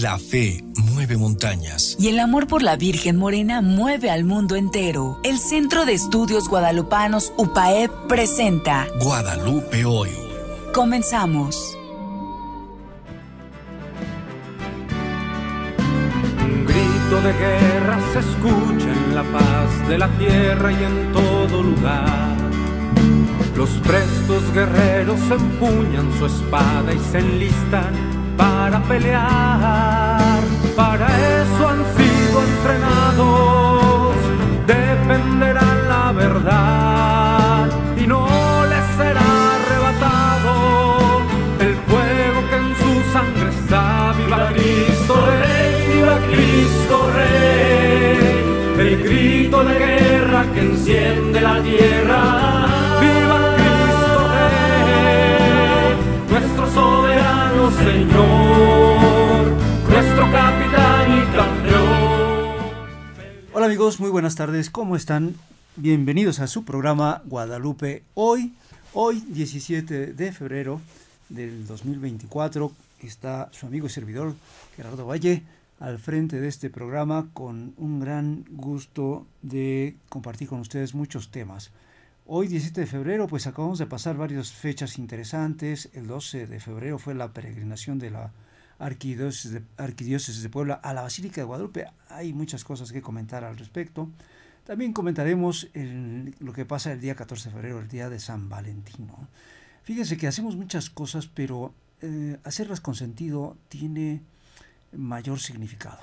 La fe mueve montañas. Y el amor por la Virgen Morena mueve al mundo entero. El Centro de Estudios Guadalupanos UPAEP presenta Guadalupe hoy. Comenzamos. Un grito de guerra se escucha en la paz de la tierra y en todo lugar. Los prestos guerreros empuñan su espada y se enlistan para pelear. Para eso han sido entrenados, defenderán la verdad y no les será arrebatado el fuego que en su sangre está. Viva Cristo Rey, viva Cristo Rey, el grito de guerra que enciende la tierra. Señor. Hola amigos, muy buenas tardes, ¿cómo están? Bienvenidos a su programa Guadalupe hoy, hoy 17 de febrero del 2024, está su amigo y servidor Gerardo Valle al frente de este programa con un gran gusto de compartir con ustedes muchos temas. Hoy 17 de febrero pues acabamos de pasar varias fechas interesantes, el 12 de febrero fue la peregrinación de la Arquidiócesis de, Puebla a la Basílica de Guadalupe. Hay muchas cosas que comentar al respecto. También comentaremos lo que pasa el día 14 de febrero, el día de San Valentín. Fíjense que hacemos muchas cosas, pero eh, hacerlas con sentido tiene mayor significado.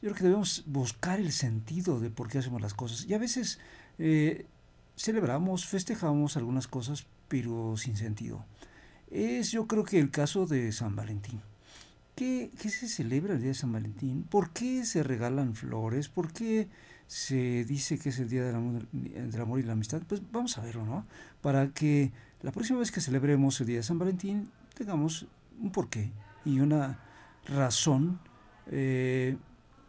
Yo creo que debemos buscar el sentido de por qué hacemos las cosas. Y a veces eh, celebramos, festejamos algunas cosas, pero sin sentido. Es yo creo que el caso de San Valentín. ¿Qué, se celebra el día de San Valentín? ¿Por qué se regalan flores? ¿Por qué se dice que es el día del amor, y la amistad? Pues vamos a verlo, ¿no? Para que la próxima vez que celebremos el día de San Valentín tengamos un porqué y una razón, eh,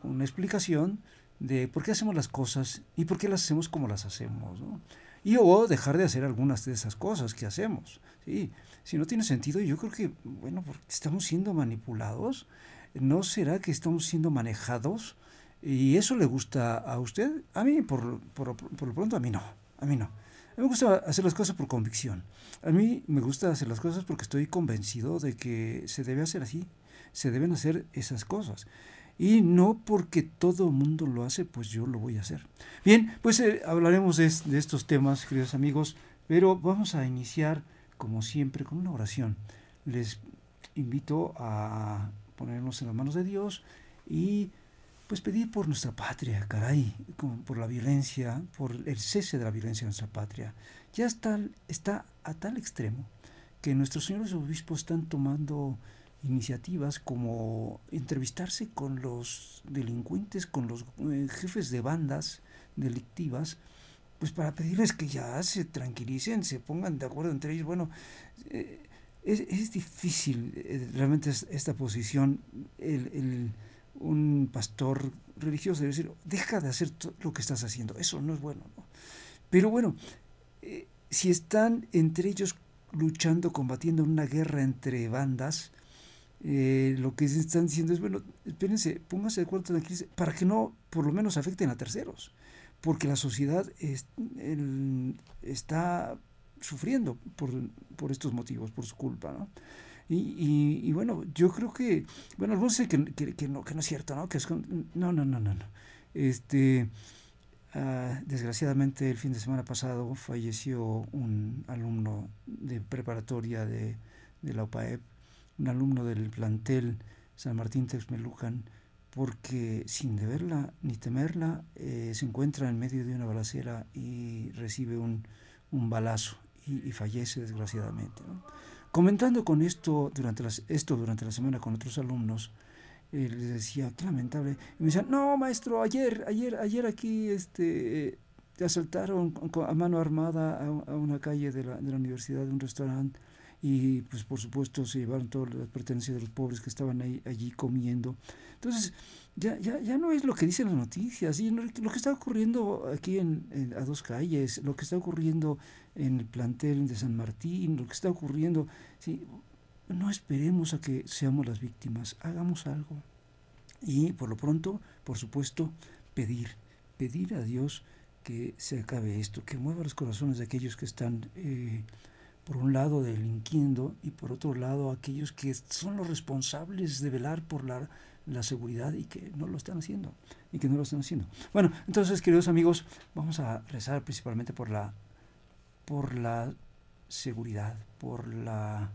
una explicación de por qué hacemos las cosas y por qué las hacemos como las hacemos, ¿no? Y o dejar de hacer algunas de esas cosas que hacemos, ¿sí? si no tiene sentido, yo creo que, bueno, porque estamos siendo manipulados, ¿no será que estamos siendo manejados? ¿Y eso le gusta a usted? A mí, por, por, por lo pronto, a mí no, a mí no. A mí me gusta hacer las cosas por convicción. A mí me gusta hacer las cosas porque estoy convencido de que se debe hacer así, se deben hacer esas cosas. Y no porque todo mundo lo hace, pues yo lo voy a hacer. Bien, pues eh, hablaremos de, de, estos temas, queridos amigos, pero vamos a iniciar como siempre, con una oración. Les invito a ponernos en las manos de Dios y pues pedir por nuestra patria, caray, por la violencia, por el cese de la violencia en nuestra patria. Ya está, está a tal extremo que nuestros señores obispos están tomando iniciativas como entrevistarse con los delincuentes, con los eh, jefes de bandas delictivas, pues para pedirles que ya se tranquilicen, se pongan de acuerdo entre ellos. Bueno, eh, es, difícil eh, realmente esta posición. El, un pastor religioso debe decir, deja de hacer lo que estás haciendo, eso no es bueno. Pero bueno, si están entre ellos luchando, combatiendo una guerra entre bandas, lo que están diciendo es, bueno, espérense, pónganse de acuerdo para que no, por lo menos, afecten a terceros porque la sociedad está sufriendo por, estos motivos, por su culpa. Y, bueno, yo creo que, bueno, algunos dicen que, no, que no es cierto, ¿no? Que es no, no, no, no, no. Este, ah, desgraciadamente el fin de semana pasado falleció un alumno de preparatoria de, de la OPAEP, un alumno del plantel San Martín Texmelucan, porque sin deberla ni temerla eh, se encuentra en medio de una balacera y recibe un, balazo y, fallece desgraciadamente. Comentando con esto durante, las, esto durante la semana con otros alumnos, eh, les decía, qué lamentable. Y me decían, no, maestro, ayer, ayer, ayer aquí este, asaltaron a mano armada a, una calle de la, de la universidad, de un restaurante, y pues por supuesto se llevaron todas las pertenencias de los pobres que estaban ahí, allí comiendo. Entonces, ya, ya, ya no es lo que dicen las noticias, y lo que está ocurriendo aquí en, a dos calles, lo que está ocurriendo en el plantel de San Martín, lo que está ocurriendo, sí, no esperemos a que seamos las víctimas, hagamos algo, Y por lo pronto, por supuesto, pedir, pedir a Dios que se acabe esto, que mueva los corazones de aquellos que están, eh, por un lado, delinquiendo y por otro lado, aquellos que son los responsables de velar por la, la seguridad y que no lo están haciendo, y que no lo están haciendo. Bueno, entonces, queridos amigos, vamos a rezar principalmente por la, por la seguridad, por la,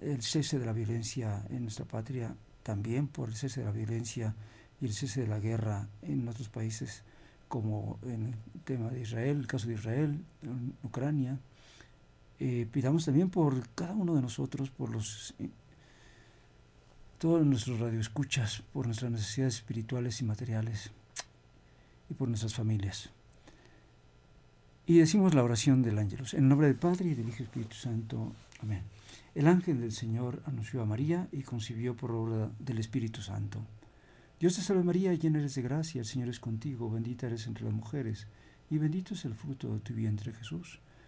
el cese de la violencia en nuestra patria, también por el cese de la violencia y el cese de la guerra en otros países como en el tema de Israel, el caso de Israel, en Ucrania. Eh, pidamos también por cada uno de nosotros, por los eh, todos nuestros radioescuchas, por nuestras necesidades espirituales y materiales y por nuestras familias. Y decimos la oración del ángelus. En nombre del Padre y del Hijo Espíritu Santo. Amén. El ángel del Señor anunció a María y concibió por obra del Espíritu Santo. Dios te salve María, llena eres de gracia, el Señor es contigo, bendita eres entre las mujeres, y bendito es el fruto de tu vientre Jesús.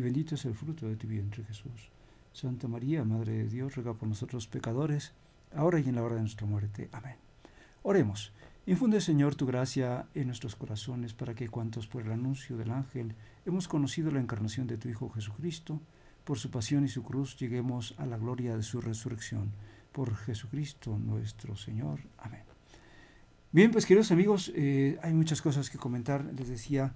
bendito es el fruto de tu vientre Jesús. Santa María, Madre de Dios, ruega por nosotros pecadores, ahora y en la hora de nuestra muerte. Amén. Oremos. Infunde, Señor, tu gracia en nuestros corazones para que cuantos por el anuncio del ángel hemos conocido la encarnación de tu Hijo Jesucristo, por su pasión y su cruz lleguemos a la gloria de su resurrección por Jesucristo nuestro Señor. Amén. Bien, pues queridos amigos, eh, hay muchas cosas que comentar. Les decía,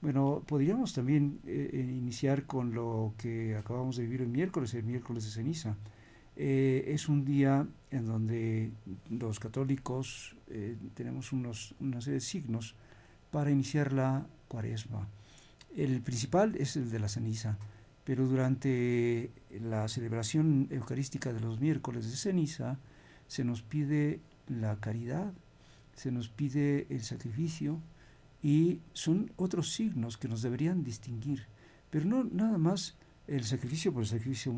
bueno, podríamos también eh, eh, iniciar con lo que acabamos de vivir el miércoles, el miércoles de ceniza. es un día en donde los católicos tenemos unos, una serie de signos para iniciar la cuaresma. El principal es el de la ceniza pero durante la celebración eucarística de los miércoles de ceniza se nos pide la caridad, se nos pide el sacrificio y son otros signos que nos deberían distinguir, pero no nada más el sacrificio por el sacrificio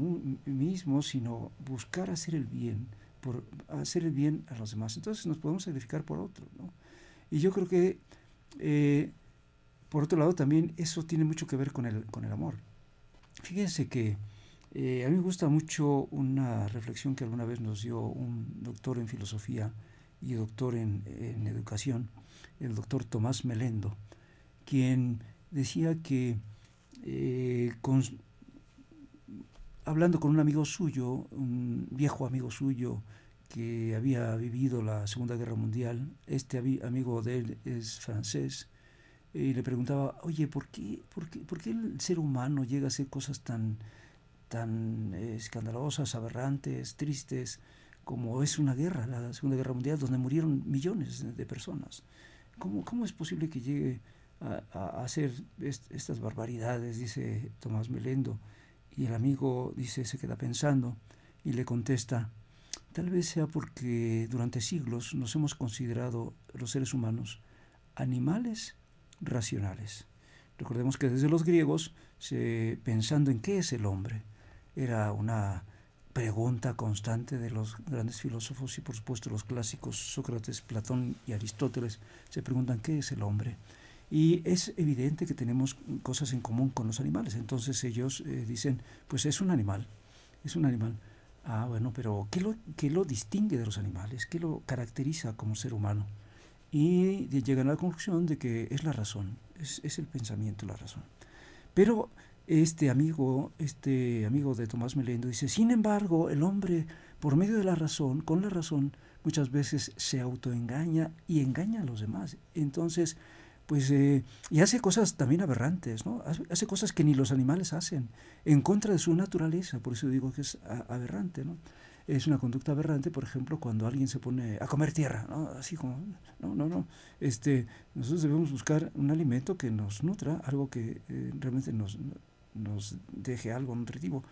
mismo, sino buscar hacer el bien, por hacer el bien a los demás. Entonces nos podemos sacrificar por otro. ¿no? Y yo creo que, eh, por otro lado, también eso tiene mucho que ver con el, con el amor. Fíjense que eh, a mí me gusta mucho una reflexión que alguna vez nos dio un doctor en filosofía y doctor en, educación, el doctor Tomás Melendo, quien decía que eh, hablando con un amigo suyo, un viejo amigo suyo que había vivido la Segunda Guerra Mundial, este amigo de él es francés, y le preguntaba, oye, ¿por qué, por, qué, ¿por qué el ser humano llega a hacer cosas tan, tan eh, escandalosas, aberrantes, tristes, como es una guerra, la Segunda Guerra Mundial, donde murieron millones de personas? ¿Cómo, cómo es posible que llegue a, hacer estas barbaridades? Dice Tomás Melendo. Y el amigo dice, se queda pensando y le contesta, tal vez sea porque durante siglos nos hemos considerado los seres humanos animales racionales. Recordemos que desde los griegos, pensando en qué es el hombre, era una pregunta constante de los grandes filósofos y por supuesto los clásicos Sócrates, Platón y Aristóteles se preguntan qué es el hombre. Y es evidente que tenemos cosas en común con los animales. Entonces ellos eh, dicen, pues es un animal, es un animal. Ah, bueno, pero ¿qué lo, ¿qué lo distingue de los animales? ¿Qué lo caracteriza como ser humano? y llegan a la conclusión de que es la razón, es, el pensamiento la razón. Pero este amigo, este amigo de Tomás Melendo dice, sin embargo, el hombre, por medio de la razón, con la razón, muchas veces se autoengaña y engaña a los demás. Entonces, pues, eh, y hace cosas también aberrantes, ¿no? Hace, cosas que ni los animales hacen, en contra de su naturaleza, por eso digo que es aberrante, ¿no? es una conducta aberrante, por ejemplo, cuando alguien se pone a comer tierra, ¿no? Así como, no, no, no. Este, nosotros debemos buscar un alimento que nos nutra, algo que eh, realmente nos, nos deje algo nutritivo.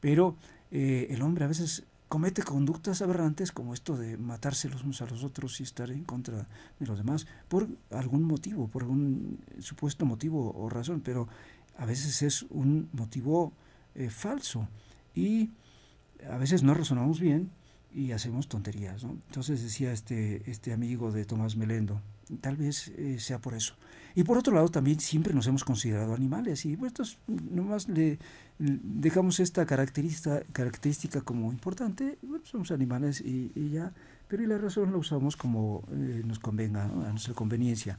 Pero eh, el hombre a veces comete conductas aberrantes como esto de matarse los unos a los otros y estar en contra de los demás por algún motivo, por algún supuesto motivo o razón, pero a veces es un motivo eh, falso y a veces no razonamos bien y hacemos tonterías. Entonces decía este, este amigo de Tomás Melendo, tal vez eh, sea por eso. Y por otro lado, también siempre nos hemos considerado animales. Y pues nomás le dejamos esta característica, característica como importante, somos animales y, ya, pero y la razón la usamos como eh, nos convenga, a nuestra conveniencia.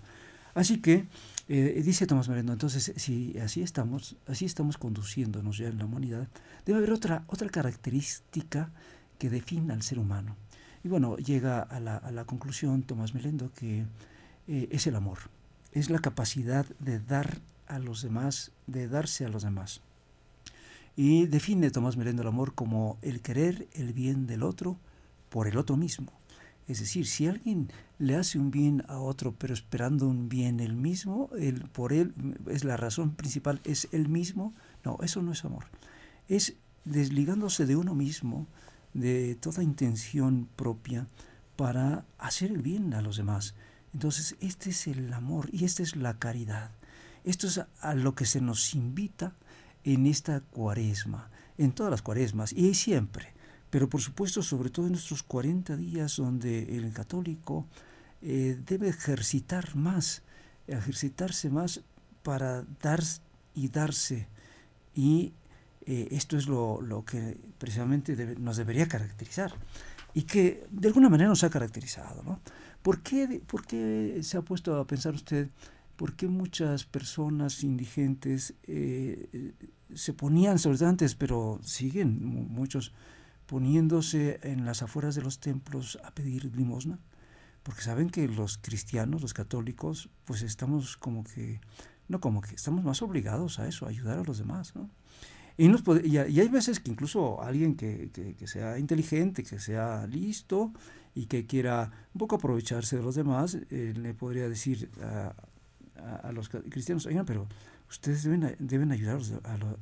Así que, eh, dice Tomás Merendo, entonces, si así estamos, así estamos conduciéndonos ya en la humanidad, debe haber otra, otra característica que defina al ser humano. Y bueno, llega a la, a la conclusión Tomás Melendo que eh, es el amor, es la capacidad de dar a los demás, de darse a los demás. Y define Tomás Melendo el amor como el querer el bien del otro por el otro mismo. Es decir, si alguien le hace un bien a otro, pero esperando un bien el mismo, el, por él es la razón principal, es el mismo, no, eso no es amor. Es desligándose de uno mismo, de toda intención propia, para hacer el bien a los demás. Entonces, este es el amor y esta es la caridad. Esto es a lo que se nos invita en esta cuaresma, en todas las cuaresmas y siempre pero por supuesto sobre todo en estos 40 días donde el católico eh, debe ejercitar más, ejercitarse más para dar y darse. Y eh, esto es lo, que precisamente nos debería caracterizar y que de alguna manera nos ha caracterizado. ¿no? ¿Por, qué, ¿Por qué se ha puesto a pensar usted por qué muchas personas indigentes eh, se ponían, sobre todo antes, pero siguen muchos poniéndose en las afueras de los templos a pedir limosna, porque saben que los cristianos, los católicos, pues estamos como que, no como que, estamos más obligados a eso, a ayudar a los demás, ¿no? Y, nos y, hay veces que incluso alguien que, que, sea inteligente, que sea listo y que quiera un poco aprovecharse de los demás, eh, le podría decir a, a, los cristianos, oigan, pero ustedes deben, deben ayudar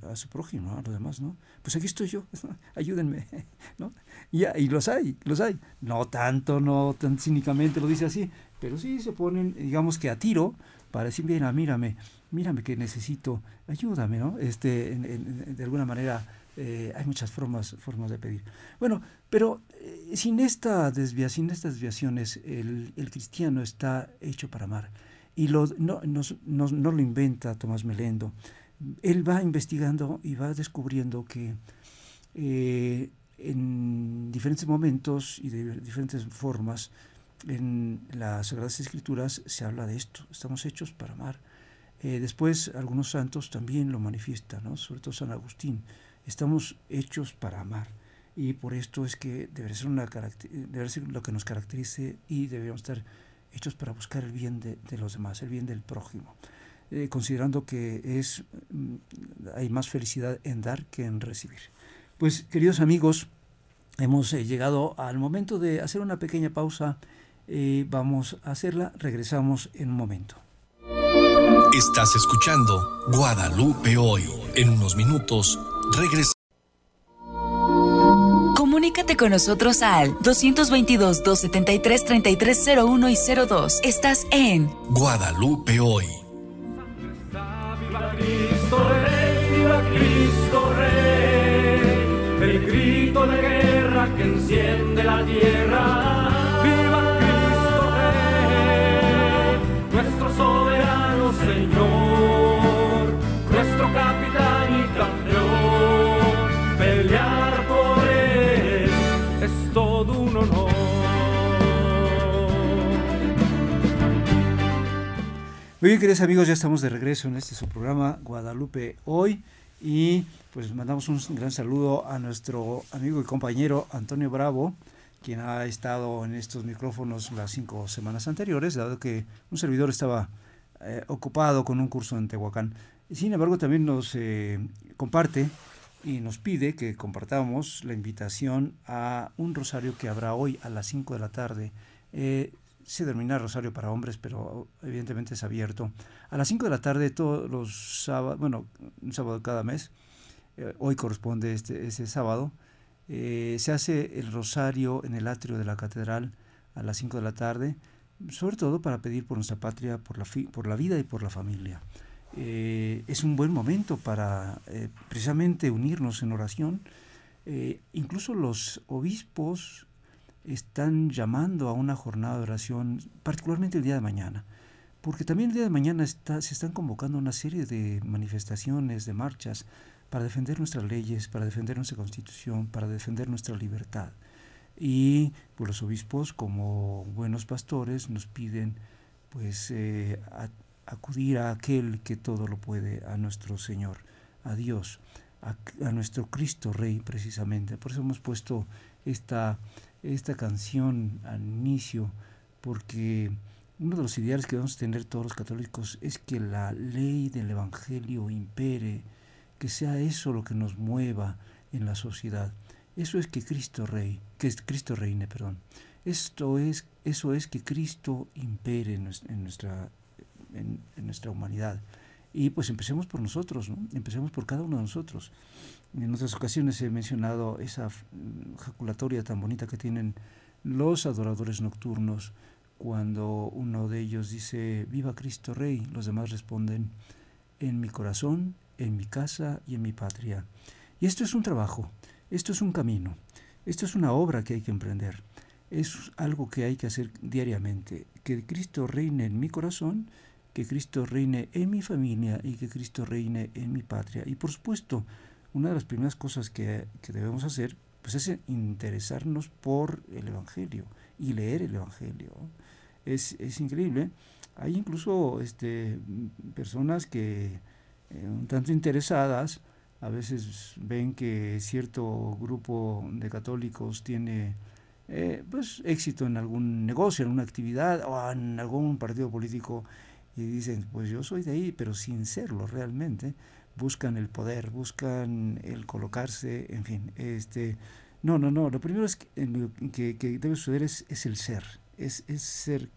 a, su prójimo, a los demás, ¿no? Pues aquí estoy yo, ayúdenme, ¿no? Y, y, los hay, los hay. No tanto, no tan cínicamente lo dice así, pero sí se ponen, digamos que a tiro para decir, mira, mírame, mírame que necesito, ayúdame, ¿no? Este, de alguna manera eh, hay muchas formas, formas de pedir. Bueno, pero eh, sin, esta desvia, sin estas desviaciones, el, cristiano está hecho para amar y lo, no, no, lo inventa Tomás Melendo. Él va investigando y va descubriendo que eh, en diferentes momentos y de diferentes formas en las Sagradas Escrituras se habla de esto, estamos hechos para amar. Eh, después algunos santos también lo manifiestan, ¿no? sobre todo San Agustín, estamos hechos para amar y por esto es que debe ser, una, ser lo que nos caracterice y debemos estar hechos para buscar el bien de, los demás, el bien del prójimo, eh, considerando que es, mm, hay más felicidad en dar que en recibir. Pues queridos amigos, hemos eh, llegado al momento de hacer una pequeña pausa. Vamos a hacerla, regresamos en un momento. Estás escuchando Guadalupe hoy. En unos minutos regresamos. Comunícate con nosotros al 222-273-3301 y 02. Estás en Guadalupe hoy. Bien, queridos amigos, ya estamos de regreso en este su programa Guadalupe Hoy y pues mandamos un gran saludo a nuestro amigo y compañero Antonio Bravo, quien ha estado en estos micrófonos las cinco semanas anteriores, dado que un servidor estaba eh, ocupado con un curso en Tehuacán. Sin embargo, también nos eh, comparte y nos pide que compartamos la invitación a un rosario que habrá hoy a las 5 de la tarde. Eh, se denomina rosario para hombres, pero evidentemente es abierto. A las 5 de la tarde todos los sábados, bueno, un sábado cada mes, eh, hoy corresponde este, ese sábado, Eh, se hace el rosario en el atrio de la catedral a las 5 de la tarde, sobre todo para pedir por nuestra patria, por la, por la vida y por la familia. Eh, es un buen momento para eh, precisamente unirnos en oración. incluso los obispos están llamando a una jornada de oración, particularmente el día de mañana, porque también el día de mañana está, se están convocando una serie de manifestaciones, de marchas, para defender nuestras leyes, para defender nuestra constitución, para defender nuestra libertad. Y pues, los obispos, como buenos pastores, nos piden pues eh, acudir a aquel que todo lo puede, a nuestro Señor, a Dios, a, nuestro Cristo Rey precisamente. Por eso hemos puesto esta, esta canción al inicio, porque uno de los ideales que debemos tener todos los católicos es que la ley del Evangelio impere, que sea eso lo que nos mueva en la sociedad. Eso es que Cristo rey, que Cristo reine, perdón. Esto es, eso es que Cristo impere en nuestra, en, nuestra humanidad. Y pues empecemos por nosotros, ¿no? Empecemos por cada uno de nosotros. En otras ocasiones he mencionado esa jaculatoria tan bonita que tienen los adoradores nocturnos cuando uno de ellos dice, viva Cristo Rey, los demás responden, en mi corazón en mi casa y en mi patria. Y esto es un trabajo, esto es un camino, esto es una obra que hay que emprender, es algo que hay que hacer diariamente, que Cristo reine en mi corazón, que Cristo reine en mi familia y que Cristo reine en mi patria. Y por supuesto, una de las primeras cosas que, debemos hacer pues es interesarnos por el Evangelio y leer el Evangelio. Es, es increíble. Hay incluso este, personas que eh, un tanto interesadas, a veces ven que cierto grupo de católicos tiene eh, pues éxito en algún negocio, en una actividad o en algún partido político y dicen, pues yo soy de ahí, pero sin serlo realmente, buscan el poder, buscan el colocarse, en fin, este, no, no, no, lo primero es que, que, debe suceder es, es el ser, es, es ser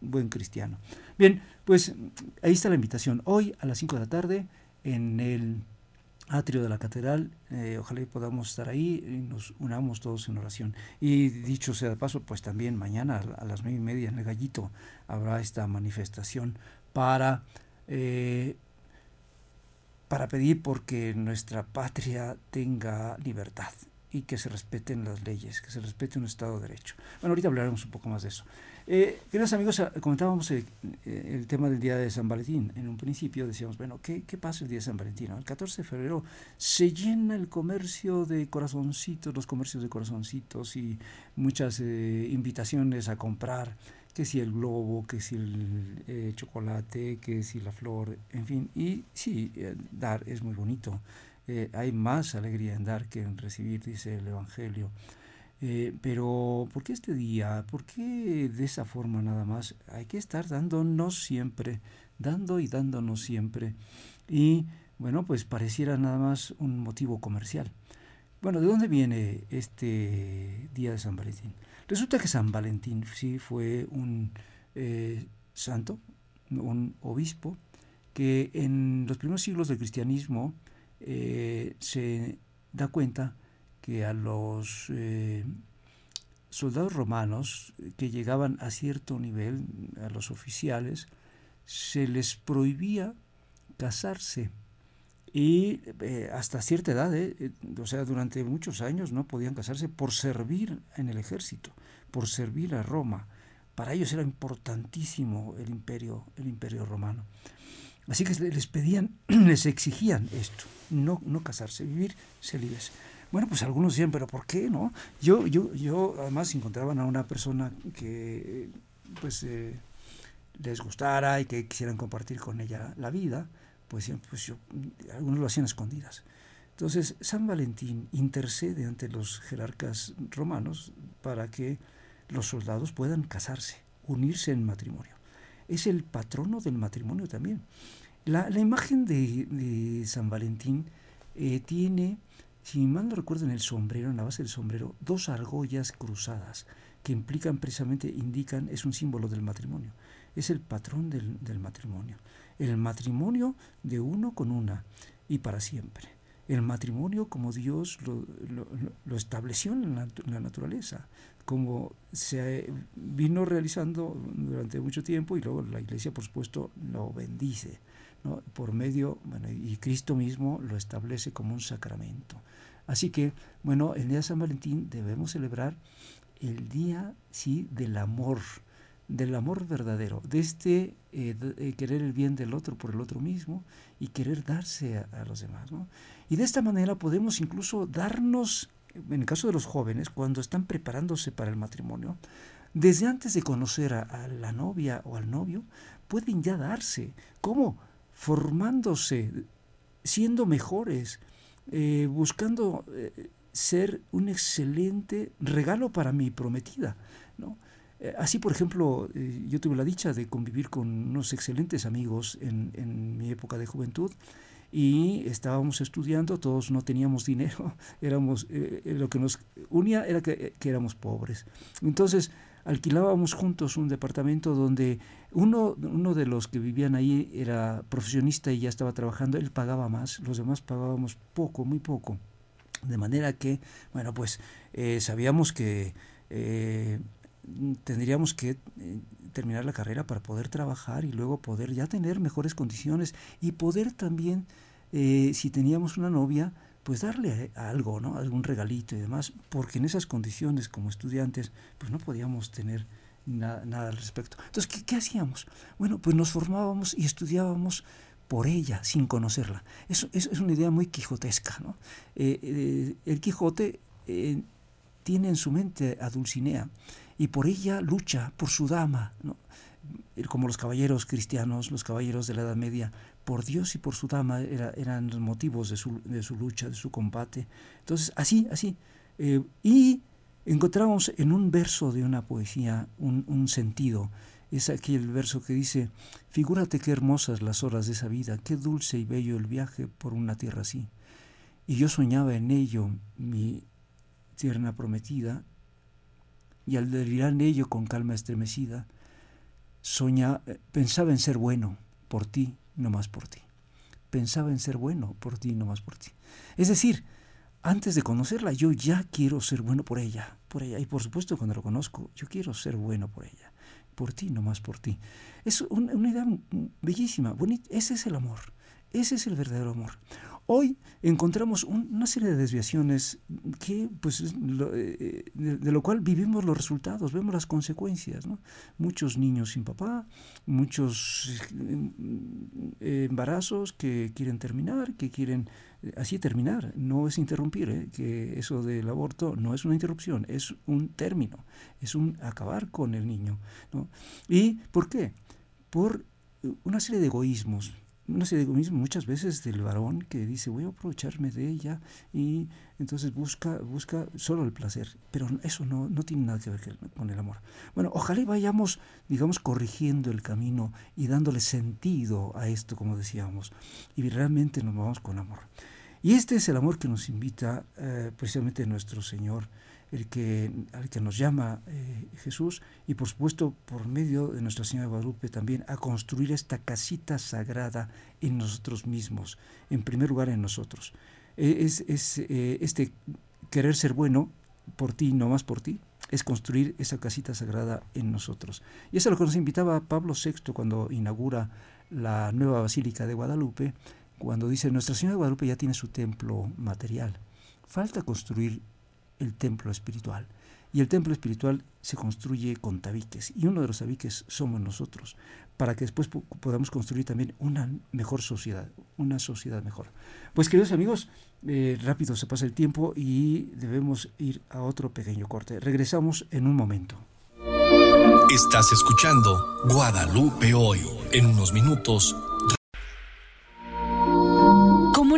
buen cristiano. Bien, pues ahí está la invitación. Hoy a las 5 de la tarde en el atrio de la catedral, eh, ojalá podamos estar ahí y nos unamos todos en oración. Y dicho sea de paso, pues también mañana a las nueve y media en el Gallito habrá esta manifestación para, eh, para pedir porque nuestra patria tenga libertad y que se respeten las leyes, que se respete un Estado de Derecho. Bueno, ahorita hablaremos un poco más de eso. Eh, queridos amigos, ah, comentábamos el, eh, el, tema del día de San Valentín. En un principio decíamos, bueno, ¿qué, ¿qué, pasa el día de San Valentín? El 14 de febrero se llena el comercio de corazoncitos, los comercios de corazoncitos y muchas eh, invitaciones a comprar, que si el globo, que si el eh, chocolate, que si la flor, en fin. Y sí, dar es muy bonito. hay más alegría en dar que en recibir, dice el Evangelio. Eh, pero, ¿por qué este día? ¿Por qué de esa forma nada más? Hay que estar dándonos siempre, dando y dándonos siempre. Y, bueno, pues pareciera nada más un motivo comercial. Bueno, ¿de dónde viene este día de San Valentín? Resulta que San Valentín sí fue un eh, santo, un obispo, que en los primeros siglos del cristianismo eh, se da cuenta que a los eh, soldados romanos que llegaban a cierto nivel, a los oficiales, se les prohibía casarse y eh, hasta cierta edad, eh, o sea, durante muchos años no podían casarse por servir en el ejército, por servir a Roma. Para ellos era importantísimo el imperio, el imperio romano. Así que les pedían, les exigían esto, no, no casarse, vivir celibes. Bueno, pues algunos decían, pero ¿por qué no? Yo, yo, yo además encontraban a una persona que pues eh, les gustara y que quisieran compartir con ella la vida, pues, pues yo, algunos lo hacían escondidas. Entonces, San Valentín intercede ante los jerarcas romanos para que los soldados puedan casarse, unirse en matrimonio. Es el patrono del matrimonio también. La, imagen de, San Valentín eh, tiene si mal no recuerdo en el sombrero, en la base del sombrero, dos argollas cruzadas que implican precisamente, indican, es un símbolo del matrimonio. Es el patrón del, matrimonio. El matrimonio de uno con una y para siempre. el matrimonio como Dios lo, estableció en la, naturaleza, como se vino realizando durante mucho tiempo y luego la iglesia por supuesto lo bendice, por medio, bueno, y Cristo mismo lo establece como un sacramento. Así que, bueno, el día de San Valentín debemos celebrar el día, sí, del amor, del amor verdadero, de este eh, eh, querer el bien del otro por el otro mismo y querer darse a, los demás. Y de esta manera podemos incluso darnos, en el caso de los jóvenes, cuando están preparándose para el matrimonio, desde antes de conocer a, la novia o al novio, pueden ya darse. ¿Cómo? Formándose, siendo mejores, eh, buscando ser un excelente regalo para mi prometida. ¿no? Eh, así, por ejemplo, eh, yo tuve la dicha de convivir con unos excelentes amigos en, mi época de juventud y estábamos estudiando, todos no teníamos dinero, éramos, eh, lo que nos unía era que, éramos pobres. Entonces, alquilábamos juntos un departamento donde uno, uno de los que vivían ahí era profesionista y ya estaba trabajando, él pagaba más, los demás pagábamos poco, muy poco. De manera que, bueno, pues sabíamos que tendríamos que eh, terminar la carrera para poder trabajar y luego poder ya tener mejores condiciones y poder también, eh, si teníamos una novia, pues darle algo, ¿no? algún regalito y demás, porque en esas condiciones como estudiantes, pues no podíamos tener nada al respecto. Entonces, ¿qué, hacíamos? Bueno, pues nos formábamos y estudiábamos por ella, sin conocerla. Eso, es una idea muy quijotesca. ¿no? Eh, el Quijote tiene en su mente a Dulcinea y por ella lucha, por su dama, como los caballeros cristianos, los caballeros de la Edad Media, por Dios y por su dama eran los motivos de su, de su, lucha, de su combate. Entonces, así, así. Eh, y encontramos en un verso de una poesía un, sentido. Es aquel verso que dice, figúrate qué hermosas las horas de esa vida, qué dulce y bello el viaje por una tierra así. Y yo soñaba en ello, mi tierna prometida, y al delirar en ello con calma estremecida, soña, eh, pensaba en ser bueno por ti, no más por ti. Pensaba en ser bueno por ti, no más por ti. Es decir, antes de conocerla, yo ya quiero ser bueno por ella, por ella. Y por supuesto, cuando lo conozco, yo quiero ser bueno por ella, por ti, no más por ti. Es una, una idea bellísima, bonita. Ese es el amor, ese es el verdadero amor. Hoy encontramos una serie de desviaciones que, pues, eh, de, lo cual vivimos los resultados, vemos las consecuencias. Muchos niños sin papá, muchos eh, embarazos que quieren terminar, que quieren eh, así terminar, no es interrumpir, que eso del aborto no es una interrupción, es un término, es un acabar con el niño. ¿Y por qué? Por una serie de egoísmos una serie de muchas veces del varón que dice voy a aprovecharme de ella y entonces busca busca solo el placer pero eso no, no tiene nada que ver con el amor. Bueno ojalá vayamos digamos corrigiendo el camino y dándole sentido a esto como decíamos y realmente nos vamos con amor. Y este es el amor que nos invita eh, precisamente nuestro Señor el que, al que nos llama eh, Jesús y por supuesto por medio de Nuestra Señora de Guadalupe también a construir esta casita sagrada en nosotros mismos, en primer lugar en nosotros. E, es, es eh, este querer ser bueno por ti, no más por ti, es construir esa casita sagrada en nosotros. Y eso es lo que nos invitaba Pablo VI cuando inaugura la nueva Basílica de Guadalupe, cuando dice, Nuestra Señora de Guadalupe ya tiene su templo material, falta construir el templo espiritual. Y el templo espiritual se construye con tabiques, y uno de los tabiques somos nosotros, para que después podamos construir también una mejor sociedad, una sociedad mejor. Pues queridos amigos, eh, rápido se pasa el tiempo y debemos ir a otro pequeño corte. Regresamos en un momento. Estás escuchando Guadalupe hoy. En unos minutos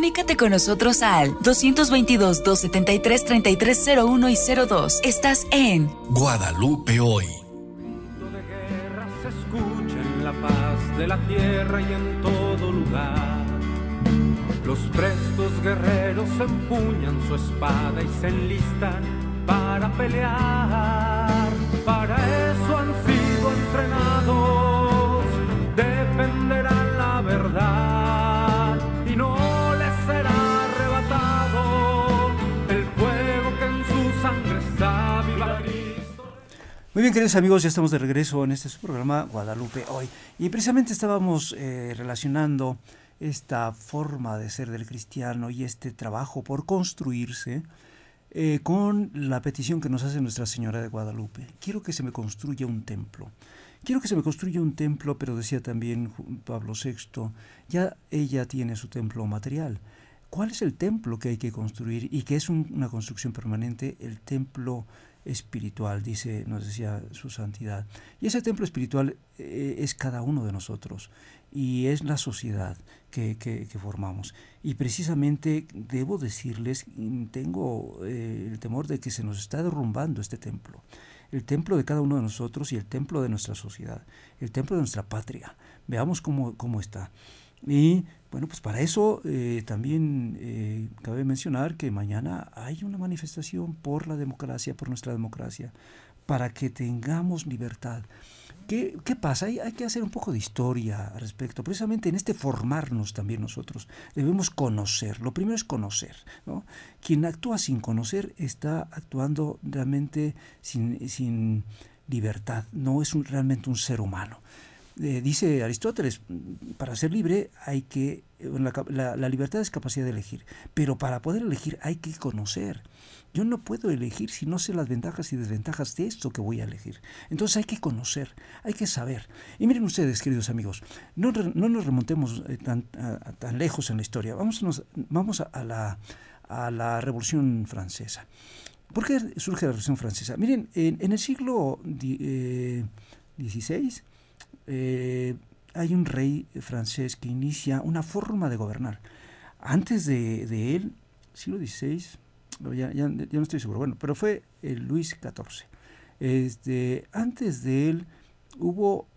Comunícate con nosotros al 222-273-3301 y 02. Estás en Guadalupe hoy. de guerra se escucha en la paz de la tierra y en todo lugar. Los prestos guerreros empuñan su espada y se enlistan para pelear. Para eso han sido entrenados, Muy bien, queridos amigos, ya estamos de regreso en este programa Guadalupe hoy. Y precisamente estábamos eh, relacionando esta forma de ser del cristiano y este trabajo por construirse eh, con la petición que nos hace Nuestra Señora de Guadalupe. Quiero que se me construya un templo. Quiero que se me construya un templo, pero decía también Pablo VI, ya ella tiene su templo material. ¿Cuál es el templo que hay que construir y que es una construcción permanente? El templo espiritual, dice, nos decía su santidad. Y ese templo espiritual eh, es cada uno de nosotros y es la sociedad que, que, formamos. Y precisamente debo decirles, tengo eh, el temor de que se nos está derrumbando este templo. El templo de cada uno de nosotros y el templo de nuestra sociedad, el templo de nuestra patria. Veamos cómo, cómo está. Y bueno, pues para eso eh, también eh, cabe mencionar que mañana hay una manifestación por la democracia, por nuestra democracia, para que tengamos libertad. ¿Qué, qué pasa? Hay, hay, que hacer un poco de historia al respecto. Precisamente en este formarnos también nosotros debemos conocer. Lo primero es conocer. ¿no? Quien actúa sin conocer está actuando realmente sin, sin libertad. No es realmente un ser humano. Eh, dice Aristóteles, para ser libre hay que, la, la, libertad es capacidad de elegir, pero para poder elegir hay que conocer. Yo no puedo elegir si no sé las ventajas y desventajas de esto que voy a elegir. Entonces hay que conocer, hay que saber. Y miren ustedes, queridos amigos, no, no nos remontemos eh, tan, tan, lejos en la historia. Vamos, vamos a, la, a la Revolución Francesa. ¿Por qué surge la Revolución Francesa? Miren, en, el siglo XVI, eh, eh, hay un rey francés que inicia una forma de gobernar. Antes de, él, siglo XVI, ya, ya, no estoy seguro, bueno, pero fue el Luis XIV. Este, antes de él hubo,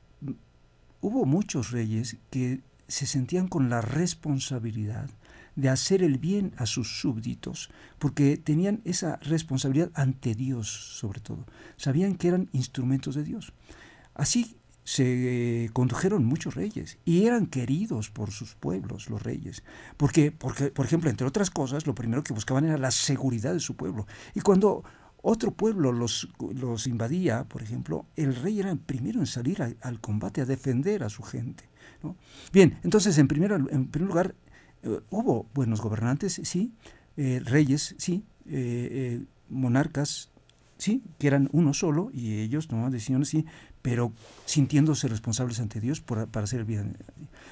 hubo muchos reyes que se sentían con la responsabilidad de hacer el bien a sus súbditos, porque tenían esa responsabilidad ante Dios sobre todo. Sabían que eran instrumentos de Dios. Así se condujeron muchos reyes y eran queridos por sus pueblos los reyes. Porque, porque, por ejemplo, entre otras cosas, lo primero que buscaban era la seguridad de su pueblo. Y cuando otro pueblo los, los invadía, por ejemplo, el rey era el primero en salir al combate, a defender a su gente. Bien, entonces, en primer, en primer lugar, eh, hubo buenos gobernantes, sí, eh, reyes, sí, eh, monarcas, sí, que eran uno solo y ellos tomaban decisiones, sí, pero sintiéndose responsables ante Dios por, para hacer el bien.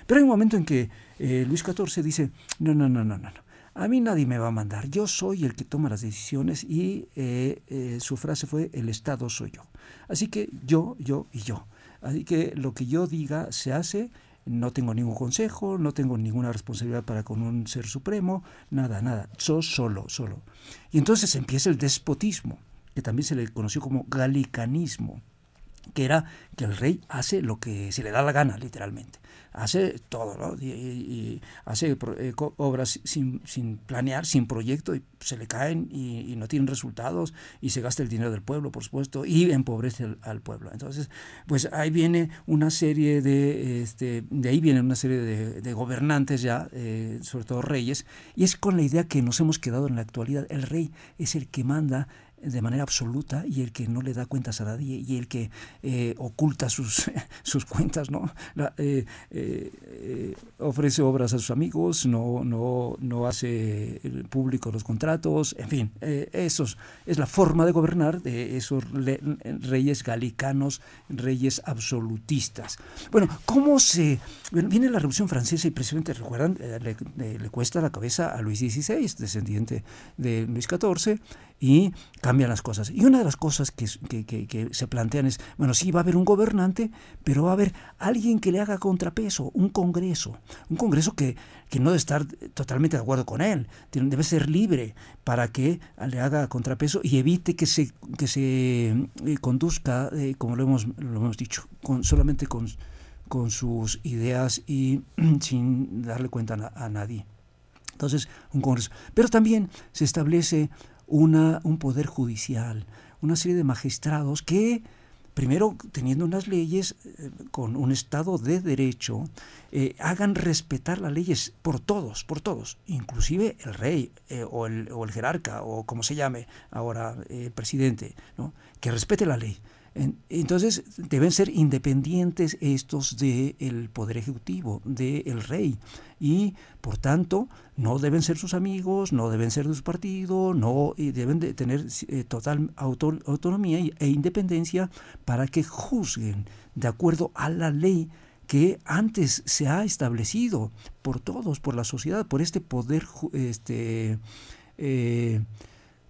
Pero hay un momento en que eh, Luis XIV dice, no, no, no, no, no, no, a mí nadie me va a mandar, yo soy el que toma las decisiones y eh, eh, su frase fue, el Estado soy yo. Así que yo, yo y yo. Así que lo que yo diga se hace, no tengo ningún consejo, no tengo ninguna responsabilidad para con un ser supremo, nada, nada, yo solo, solo. Y entonces empieza el despotismo que también se le conoció como galicanismo, que era que el rey hace lo que se le da la gana, literalmente. Hace todo, ¿no? Y, hace eh, obras sin, sin, planear, sin proyecto, y se le caen y, no tienen resultados, y se gasta el dinero del pueblo, por supuesto, y empobrece al, pueblo. Entonces, pues ahí viene una serie de, este, de ahí viene una serie de, gobernantes ya, eh, sobre todo reyes, y es con la idea que nos hemos quedado en la actualidad. El rey es el que manda de manera absoluta y el que no le da cuentas a nadie y el que eh, oculta sus, sus cuentas, ¿no? Eh, eh, ofrece obras a sus amigos, no, no, no hace público los contratos, en fin, eso es la forma de gobernar de esos reyes galicanos, reyes absolutistas. Bueno, ¿cómo se... viene la Revolución Francesa y precisamente, recuerdan, le, le cuesta la cabeza a Luis XVI, descendiente de Luis XIV, y cambian las cosas. Y una de las cosas que, se plantean es, bueno, sí, va a haber un gobernante, pero va a haber alguien que le haga contrapeso, un congreso, un congreso que, no debe estar totalmente de acuerdo con él, debe ser libre para que le haga contrapeso y evite que se, que se eh, conduzca, eh, como lo hemos, lo hemos dicho, con, solamente con, con sus ideas y sin darle cuenta a nadie. Entonces, un congreso. Pero también se establece una, un poder judicial, una serie de magistrados que, primero, teniendo unas leyes eh, con un Estado de derecho, eh, hagan respetar las leyes por todos, por todos, inclusive el rey eh, o, el, o, el, jerarca o como se llame ahora presidente, ¿no? que respete la ley. Entonces deben ser independientes estos del poder ejecutivo, del rey. Y por tanto no deben ser sus amigos, no deben ser de su partido, no y deben de tener eh, total autonomía e independencia para que juzguen de acuerdo a la ley que antes se ha establecido por todos, por la sociedad, por este poder este, eh,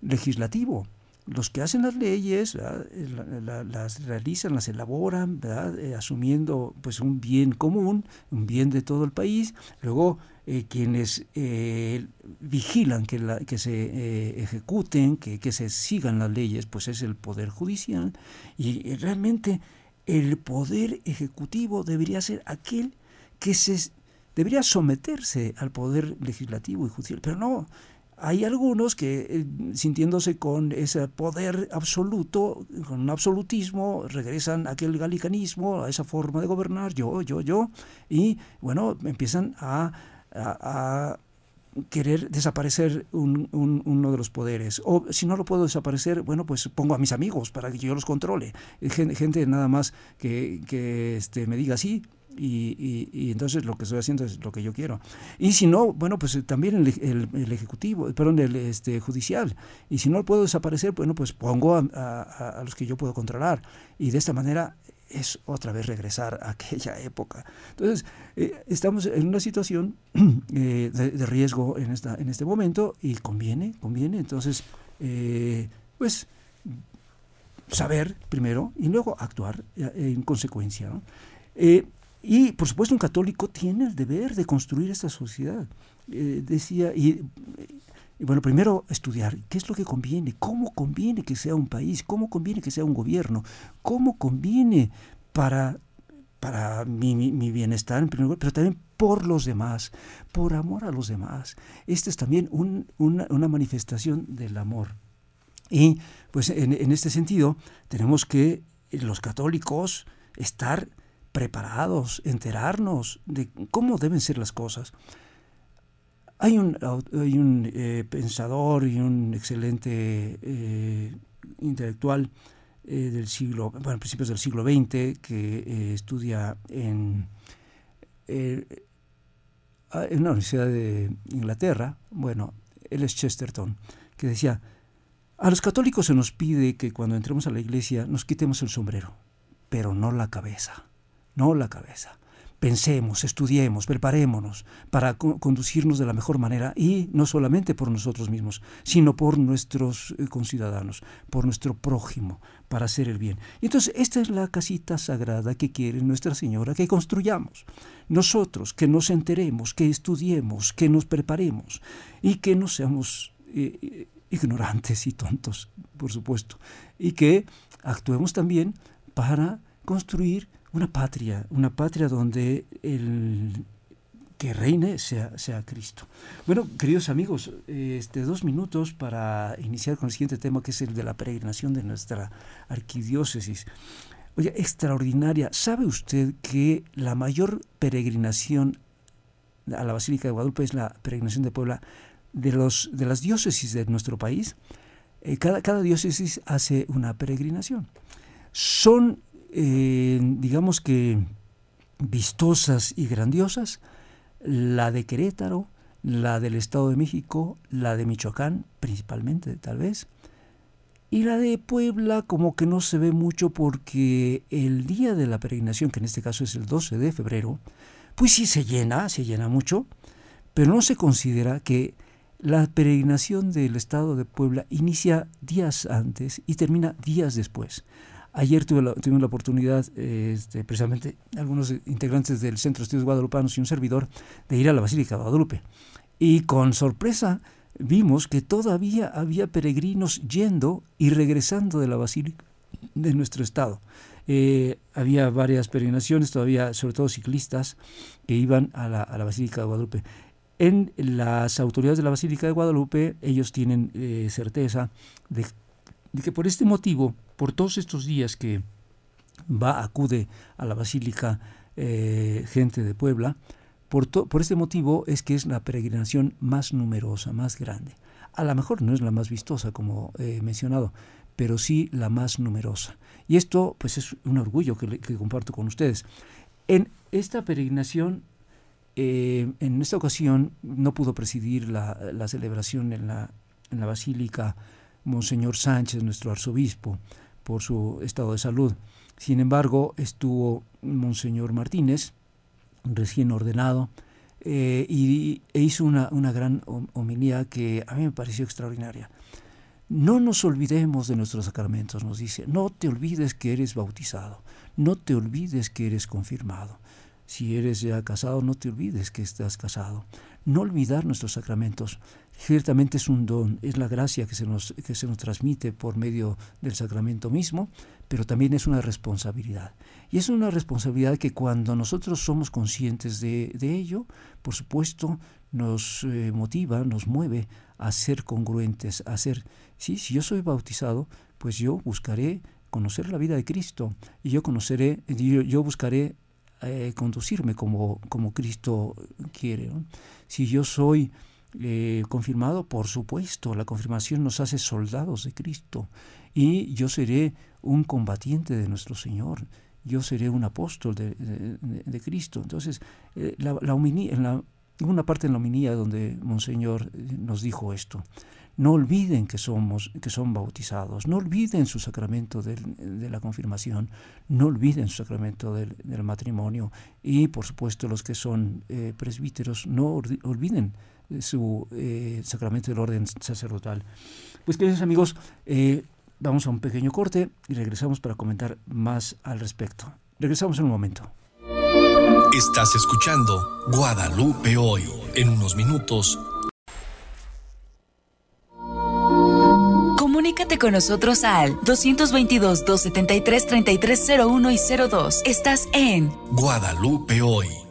legislativo los que hacen las leyes las realizan, las elaboran, eh, asumiendo pues un bien común, un bien de todo el país. Luego eh, quienes eh, vigilan que, la, que se ejecuten, que, que, se sigan las leyes, pues es el poder judicial. Y realmente el poder ejecutivo debería ser aquel que se debería someterse al poder legislativo y judicial, pero no hay algunos que, eh, sintiéndose con ese poder absoluto, con un absolutismo, regresan a aquel galicanismo, a esa forma de gobernar, yo, yo, yo, y bueno, empiezan a, querer desaparecer uno de los poderes. O si no lo puedo desaparecer, bueno, pues pongo a mis amigos para que yo los controle. Gente, nada más que, que este, me diga, sí, y, y, entonces lo que estoy haciendo es lo que yo quiero. Y si no, bueno, pues eh, también el, el, ejecutivo, perdón, el este, judicial. Y si no puedo desaparecer, bueno, pues pongo a, a, los que yo puedo controlar. Y de esta manera es otra vez regresar a aquella época. Entonces, eh, estamos en una situación eh, de, riesgo en, esta, en este momento y conviene, conviene. Entonces, pues saber primero y luego actuar en consecuencia. ¿no? Y por supuesto un católico tiene el deber de construir esta sociedad. Eh, decía, y, bueno, primero estudiar qué es lo que conviene, cómo conviene que sea un país, cómo conviene que sea un gobierno, cómo conviene para, para mi, mi, bienestar en primer lugar, pero también por los demás, por amor a los demás. Esta es también una, manifestación del amor. Y pues en este sentido tenemos que los católicos estar preparados, enterarnos de cómo deben ser las cosas. Hay un, hay un eh, pensador y un excelente eh, intelectual eh, del siglo, bueno, principios del siglo XX, que estudia en, en una universidad de Inglaterra, bueno, él es Chesterton, que decía, a los católicos se nos pide que cuando entremos a la iglesia nos quitemos el sombrero, pero no la cabeza no la cabeza. Pensemos, estudiemos, preparémonos para conducirnos de la mejor manera y no solamente por nosotros mismos, sino por nuestros eh, conciudadanos, por nuestro prójimo, para hacer el bien. Y entonces esta es la casita sagrada que quiere Nuestra Señora que construyamos. Nosotros, que nos enteremos, que estudiemos, que nos preparemos y que no seamos eh, eh, ignorantes y tontos, por supuesto, y que actuemos también para construir una patria, una patria donde el que reine sea, sea Cristo. Bueno, queridos amigos, este, dos minutos para iniciar con el siguiente tema, que es el de la peregrinación de nuestra arquidiócesis. Oye, extraordinaria. ¿Sabe usted que la mayor peregrinación a la Basílica de Guadalupe es la peregrinación de Puebla de, los, de las diócesis de nuestro país? Eh, cada, cada diócesis hace una peregrinación. Son eh, digamos que vistosas y grandiosas, la de Querétaro, la del Estado de México, la de Michoacán principalmente tal vez, y la de Puebla como que no se ve mucho porque el día de la peregrinación, que en este caso es el 12 de febrero, pues sí se llena, se llena mucho, pero no se considera que la peregrinación del Estado de Puebla inicia días antes y termina días después. Ayer tuve la, tuvimos la oportunidad, este, precisamente algunos integrantes del Centro de Estudios Guadalupanos y un servidor, de ir a la Basílica de Guadalupe. Y con sorpresa vimos que todavía había peregrinos yendo y regresando de la Basílica de nuestro estado. Eh, había varias peregrinaciones, todavía, sobre todo ciclistas, que iban a la, Basílica de Guadalupe. En las autoridades de la Basílica de Guadalupe, ellos tienen eh, certeza de de que por este motivo, por todos estos días que va, acude a la Basílica eh, gente de Puebla, por, por este motivo es que es la peregrinación más numerosa, más grande. A lo mejor no es la más vistosa, como he mencionado, pero sí la más numerosa. Y esto pues es un orgullo que, comparto con ustedes. En esta peregrinación, eh, en esta ocasión no pudo presidir la, celebración en la, en la Basílica Monseñor Sánchez, nuestro arzobispo, por su estado de salud. Sin embargo, estuvo Monseñor Martínez, recién ordenado, eh, y, e hizo una, una gran homilía que a mí me pareció extraordinaria. No nos olvidemos de nuestros sacramentos, nos dice. No te olvides que eres bautizado. No te olvides que eres confirmado. Si eres ya casado, no te olvides que estás casado. No olvidar nuestros sacramentos. Ciertamente es un don, es la gracia que se nos, que se nos transmite por medio del sacramento mismo, pero también es una responsabilidad. Y es una responsabilidad que cuando nosotros somos conscientes de, ello, por supuesto, nos eh, motiva, nos mueve a ser congruentes, a ser, sí, si yo soy bautizado, pues yo buscaré conocer la vida de Cristo y yo conoceré, yo, buscaré eh, conducirme como, como Cristo quiere. Si yo soy eh, confirmado, por supuesto, la confirmación nos hace soldados de Cristo y yo seré un combatiente de nuestro Señor, yo seré un apóstol de, Cristo. Entonces, eh, la, en una parte en la hominía donde Monseñor nos dijo esto, no olviden que, somos, que son bautizados, no olviden su sacramento de la confirmación, no olviden su sacramento del, matrimonio y por supuesto los que son eh, presbíteros, no olviden su eh, sacramento del orden sacerdotal. Pues queridos amigos, eh, vamos a un pequeño corte y regresamos para comentar más al respecto. Regresamos en un momento. Estás escuchando Guadalupe hoy. En unos minutos Comunícate con nosotros al 222-273-3301 y 02. Estás en Guadalupe hoy.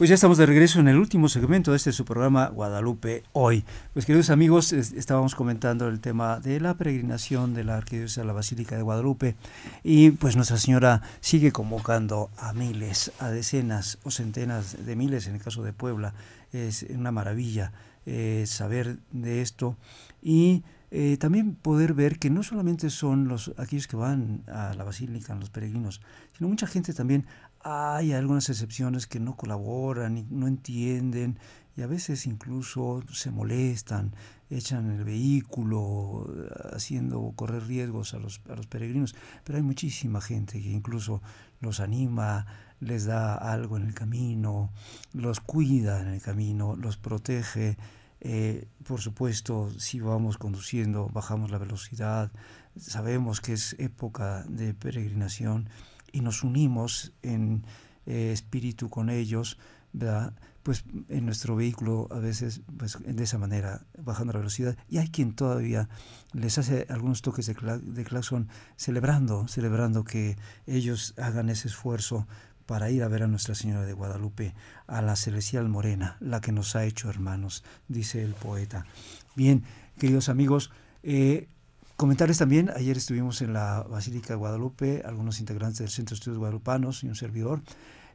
Pues ya estamos de regreso en el último segmento de este su programa Guadalupe Hoy. Pues queridos amigos, estábamos comentando el tema de la peregrinación de la Arquidiócesis a la Basílica de Guadalupe y pues Nuestra Señora sigue convocando a miles, a decenas o centenas de miles en el caso de Puebla. Es una maravilla eh, saber de esto y eh, también poder ver que no solamente son los aquellos que van a la basílica, los peregrinos, sino mucha gente también hay algunas excepciones que no colaboran y no entienden y a veces incluso se molestan, echan el vehículo haciendo correr riesgos a los, a los peregrinos, pero hay muchísima gente que incluso los anima, les da algo en el camino, los cuida en el camino, los protege. Eh, por supuesto, si vamos conduciendo, bajamos la velocidad, sabemos que es época de peregrinación y nos unimos en eh, espíritu con ellos, ¿verdad? pues en nuestro vehículo a veces pues de esa manera bajando la velocidad y hay quien todavía les hace algunos toques de, de claxon celebrando celebrando que ellos hagan ese esfuerzo para ir a ver a Nuestra Señora de Guadalupe, a la celestial morena, la que nos ha hecho hermanos, dice el poeta. Bien, queridos amigos, eh, Comentarles también, ayer estuvimos en la Basílica de Guadalupe, algunos integrantes del Centro de Estudios Guadalupanos y un servidor.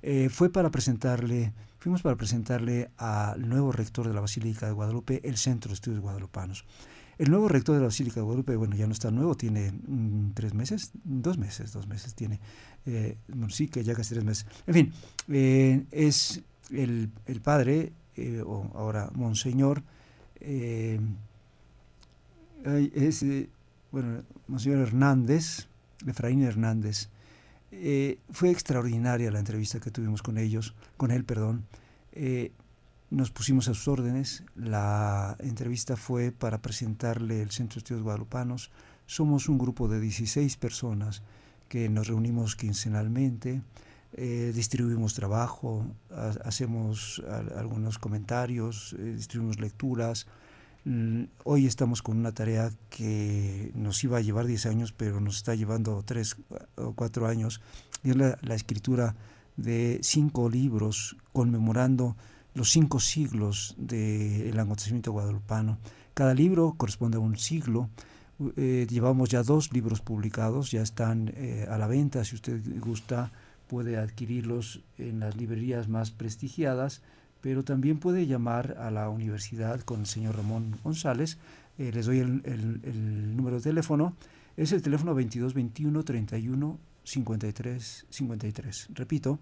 Eh, fue para presentarle, fuimos para presentarle al nuevo rector de la Basílica de Guadalupe el Centro de Estudios Guadalupanos. El nuevo rector de la Basílica de Guadalupe, bueno, ya no está nuevo, tiene mm, tres meses, dos meses, dos meses tiene, eh, sí que ya casi tres meses. En fin, eh, es el, el padre, o ahora monseñor, es bueno, Monseñor Hernández, Efraín Hernández, eh, fue extraordinaria la entrevista que tuvimos con ellos, con él, perdón. Nos pusimos a sus órdenes. La entrevista fue para presentarle el Centro de Estudios Guadalupanos. Somos un grupo de 16 personas que nos reunimos quincenalmente. eh, distribuimos trabajo, hacemos algunos comentarios, eh, distribuimos lecturas. Mm, hoy estamos con una tarea que nos iba a llevar 10 años, pero nos está llevando 3 o 4 años, es la, la escritura de cinco libros conmemorando los cinco siglos del acontecimiento guadalupano. Cada libro corresponde a un siglo. Eh, llevamos ya dos libros publicados, ya están eh, a la venta, si usted gusta puede adquirirlos en las librerías más prestigiadas, pero también puede llamar a la universidad con el señor Ramón González. Eh, les doy el, el, número de teléfono. Es el teléfono 2221 31 53 53. Repito,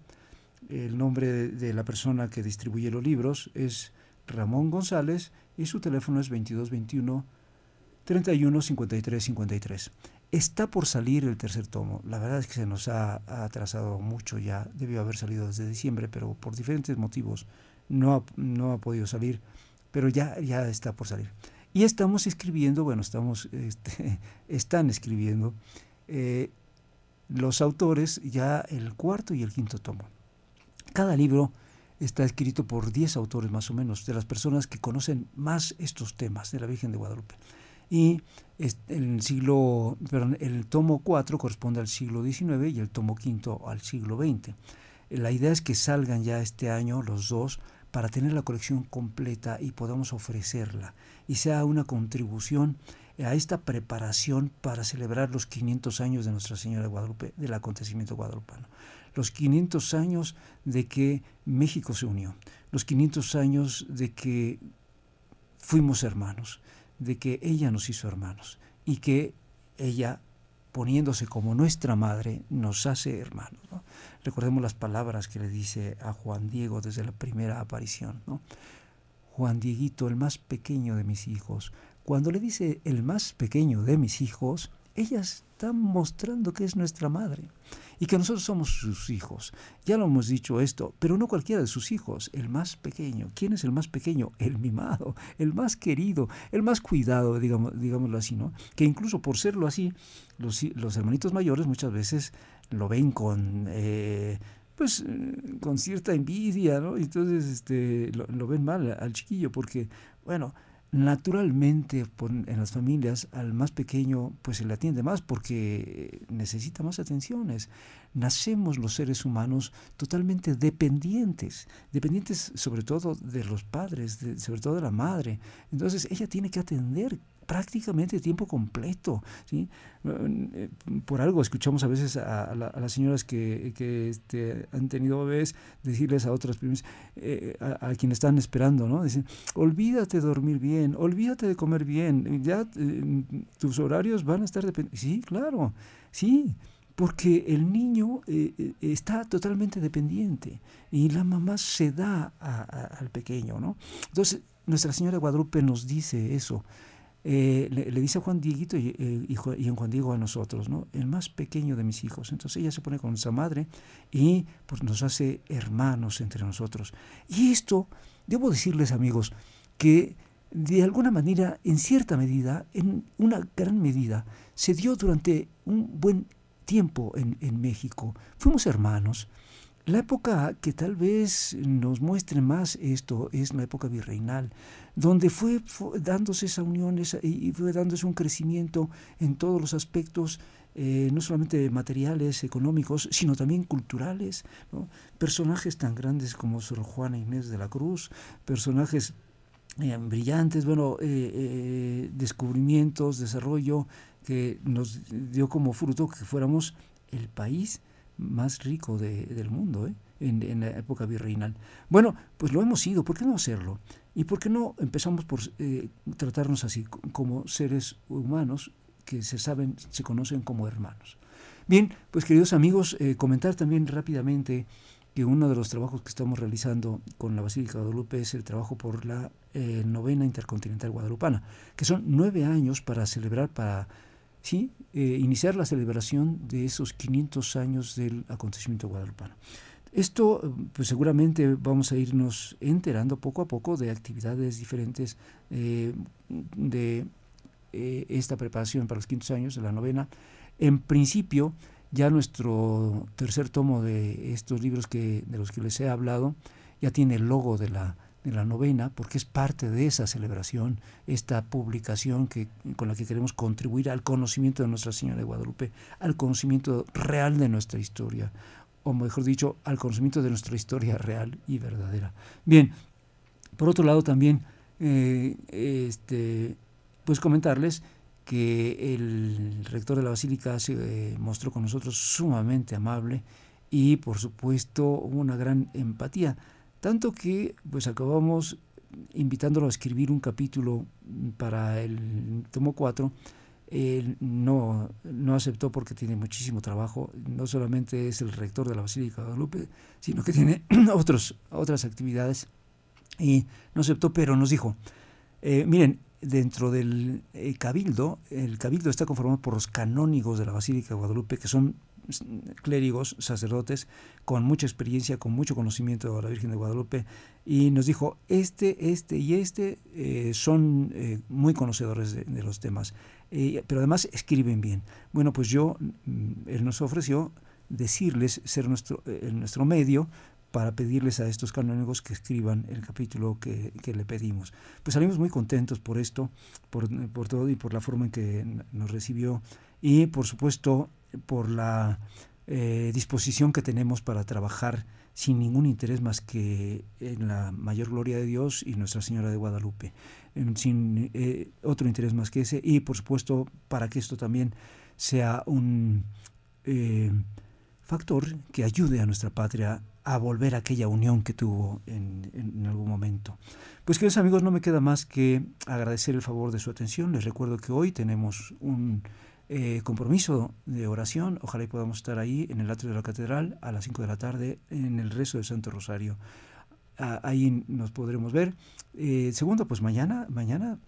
el nombre de, la persona que distribuye los libros es Ramón González y su teléfono es 2221 31 53 53. Está por salir el tercer tomo. La verdad es que se nos ha, atrasado mucho ya. Debió haber salido desde diciembre, pero por diferentes motivos no ha, no ha podido salir. Pero ya, ya está por salir. Y estamos escribiendo, bueno, estamos, este, están escribiendo eh, los autores ya el cuarto y el quinto tomo. Cada libro está escrito por 10 autores más o menos, de las personas que conocen más estos temas de la Virgen de Guadalupe. Y el siglo, perdón, el tomo 4 corresponde al siglo XIX y el tomo quinto al siglo XX. La idea es que salgan ya este año los dos para tener la colección completa y podamos ofrecerla y sea una contribución a esta preparación para celebrar los 500 años de Nuestra Señora de Guadalupe, del acontecimiento guadalupano. Los 500 años de que México se unió, los 500 años de que fuimos hermanos, de que ella nos hizo hermanos y que ella, poniéndose como nuestra madre, nos hace hermanos. Recordemos las palabras que le dice a Juan Diego desde la primera aparición. Juan Dieguito, el más pequeño de mis hijos, cuando le dice el más pequeño de mis hijos, ella está mostrando que es nuestra madre y que nosotros somos sus hijos. Ya lo hemos dicho esto, pero no cualquiera de sus hijos, el más pequeño. ¿Quién es el más pequeño? El mimado, el más querido, el más cuidado, digamos, digámoslo así, ¿no? Que incluso por serlo así, los, los hermanitos mayores muchas veces lo ven con... Eh, pues con cierta envidia, ¿no? Entonces este, lo, lo ven mal al chiquillo porque, bueno, Naturalmente, en las familias, al más pequeño pues se le atiende más porque necesita más atenciones. Nacemos los seres humanos totalmente dependientes, dependientes sobre todo de los padres, sobre todo de la madre. Entonces ella tiene que atender prácticamente tiempo completo. ¿sí? Eh, por algo escuchamos a veces a, las señoras que, que este, han tenido bebés decirles a otras eh, a, quienes están esperando, ¿no? Dicen, olvídate de dormir bien, olvídate de comer bien, ya eh, tus horarios van a estar dependientes. Sí, claro, sí porque el niño está totalmente dependiente y la mamá se da al pequeño, ¿no? Entonces, Nuestra Señora Guadalupe nos dice eso. Eh, le, dice a Juan Dieguito y, eh, y, en Juan Diego a nosotros, ¿no? el más pequeño de mis hijos. Entonces ella se pone con esa madre y pues, nos hace hermanos entre nosotros. Y esto, debo decirles amigos, que de alguna manera, en cierta medida, en una gran medida, se dio durante un buen tiempo en, en México. Fuimos hermanos, la época que tal vez nos muestre más esto es la época virreinal, donde fue, dándose esa unión y fue dándose un crecimiento en todos los aspectos, eh, no solamente materiales, económicos, sino también culturales. Personajes tan grandes como Sor Juana Inés de la Cruz, personajes eh, brillantes, bueno, eh, descubrimientos, desarrollo que nos dio como fruto que fuéramos el país más rico del mundo ¿eh? En, la época virreinal. Bueno, pues lo hemos sido, ¿por qué no hacerlo? ¿Y por qué no empezamos por eh, tratarnos así, como seres humanos que se saben, se conocen como hermanos? Bien, pues queridos amigos, eh, comentar también rápidamente que uno de los trabajos que estamos realizando con la Basílica de Guadalupe es el trabajo por la novena intercontinental guadalupana, que son nueve años para celebrar, para ¿sí? Eh, iniciar la celebración de esos 500 años del acontecimiento guadalupano. Esto, pues seguramente vamos a irnos enterando poco a poco de actividades diferentes eh, de eh, esta preparación para los 500 años de la novena. En principio, Ya nuestro tercer tomo de estos libros que, de los que les he hablado ya tiene el logo de la, de la novena, porque es parte de esa celebración, esta publicación que, con la que queremos contribuir al conocimiento de Nuestra Señora de Guadalupe, al conocimiento real de nuestra historia, o mejor dicho, al conocimiento de nuestra historia real y verdadera. Bien, por otro lado también, eh, este, pues comentarles que el rector de la Basílica se eh, mostró con nosotros sumamente amable y por supuesto una gran empatía, tanto que pues acabamos invitándolo a escribir un capítulo para el tomo 4. Él no, no aceptó porque tiene muchísimo trabajo, no solamente es el rector de la Basílica de Guadalupe, sino que tiene otros, otras actividades. Y no aceptó, pero nos dijo, eh, miren, dentro del eh, cabildo, el cabildo está conformado por los canónigos de la Basílica de Guadalupe, que son clérigos, sacerdotes, con mucha experiencia, con mucho conocimiento de la Virgen de Guadalupe, y nos dijo, este, este y este eh, son muy conocedores de, los temas, pero además escriben bien. Bueno, pues yo, mm, él nos ofreció decirles, ser nuestro, nuestro medio para pedirles a estos canónigos que escriban el capítulo que, le pedimos. Pues salimos muy contentos por esto, por, todo y por la forma en que nos recibió y por supuesto por la eh, disposición que tenemos para trabajar sin ningún interés más que en la mayor gloria de Dios y Nuestra Señora de Guadalupe, sin eh, otro interés más que ese y por supuesto para que esto también sea un eh, factor que ayude a nuestra patria a volver a aquella unión que tuvo en, algún momento. Pues queridos amigos, no me queda más que agradecer el favor de su atención. Les recuerdo que hoy tenemos un eh, compromiso de oración. Ojalá y podamos estar ahí en el atrio de la catedral a las 5 de la tarde en el rezo del Santo Rosario. Ah, ahí nos podremos ver. Eh, segundo, pues mañana, mañana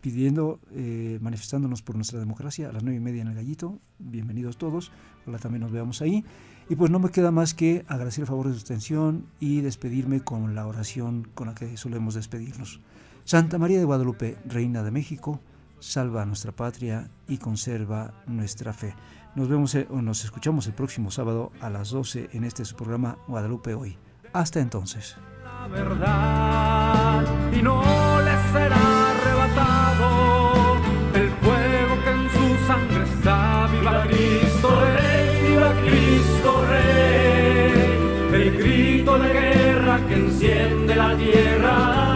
pidiendo, eh, manifestándonos por nuestra democracia a las nueve y media en el Gallito. Bienvenidos todos. Ojalá también nos veamos ahí. Y pues no me queda más que agradecer el favor de su atención y despedirme con la oración con la que solemos despedirnos. Santa María de Guadalupe, Reina de México, salva a nuestra patria y conserva nuestra fe. Nos vemos eh, o nos escuchamos el próximo sábado a las 12 en este programa Guadalupe Hoy. Hasta entonces. La verdad y no le será arrebatado el fuego que en su sangre está. Viva Cristo Rey, viva Cristo Rey, el grito de guerra que enciende la tierra.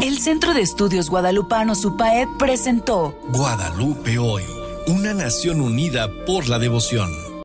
El Centro de Estudios Guadalupanos UPAED presentó Guadalupe hoy, una nación unida por la devoción.